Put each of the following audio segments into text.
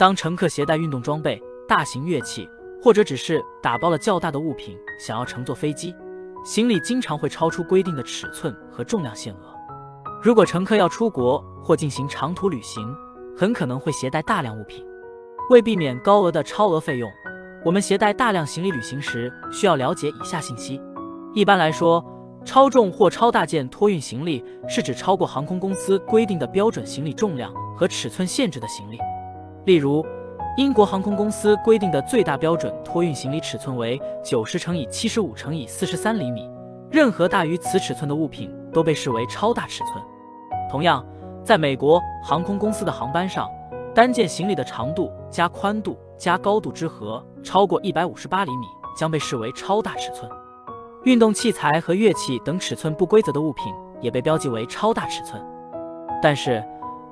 当乘客携带运动装备、大型乐器，或者只是打包了较大的物品，想要乘坐飞机，行李经常会超出规定的尺寸和重量限额。如果乘客要出国或进行长途旅行，很可能会携带大量物品。为避免高额的超额费用，我们携带大量行李旅行时需要了解以下信息。一般来说，超重或超大件托运行李是指超过航空公司规定的标准行李重量和尺寸限制的行李。例如，英国航空公司规定的最大标准托运行李尺寸为九十乘以七十五乘以四十三厘米，任何大于此尺寸的物品都被视为超大尺寸。同样，在美国航空公司的航班上，单件行李的长度加宽度加高度之和超过一百五十八厘米将被视为超大尺寸。运动器材和乐器等尺寸不规则的物品也被标记为超大尺寸。但是，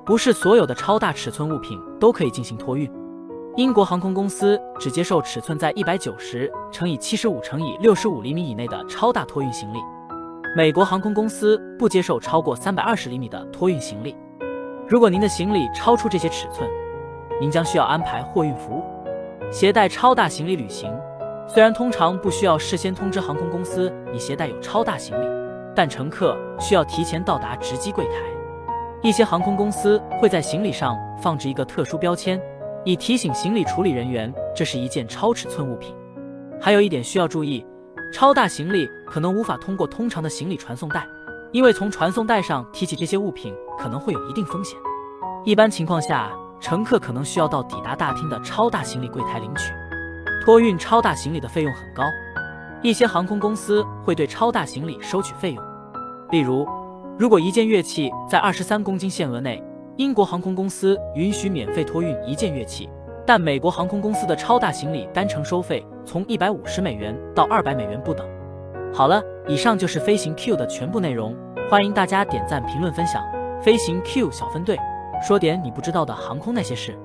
不是所有的超大尺寸物品都可以进行托运。英国航空公司只接受尺寸在一百九十乘以七十五乘以六十五厘米以内的超大托运行李。美国航空公司不接受超过三百二十厘米的托运行李。如果您的行李超出这些尺寸，您将需要安排货运服务。携带超大行李旅行。虽然通常不需要事先通知航空公司你携带有超大行李，但乘客需要提前到达值机柜台。一些航空公司会在行李上放置一个特殊标签，以提醒行李处理人员这是一件超尺寸物品。还有一点需要注意，超大行李可能无法通过通常的行李传送带，因为从传送带上提起这些物品可能会有一定风险。一般情况下，乘客可能需要到抵达大厅的超大行李柜台领取。托运超大行李的费用很高，一些航空公司会对超大行李收取费用。例如，如果一件乐器在二十三公斤限额内，英国航空公司允许免费托运一件乐器，但美国航空公司的超大行李单程收费从一百五十美元到二百美元不等。好了，以上就是飞行 Q 的全部内容，欢迎大家点赞、评论、分享。飞行 Q 小分队，说点你不知道的航空那些事。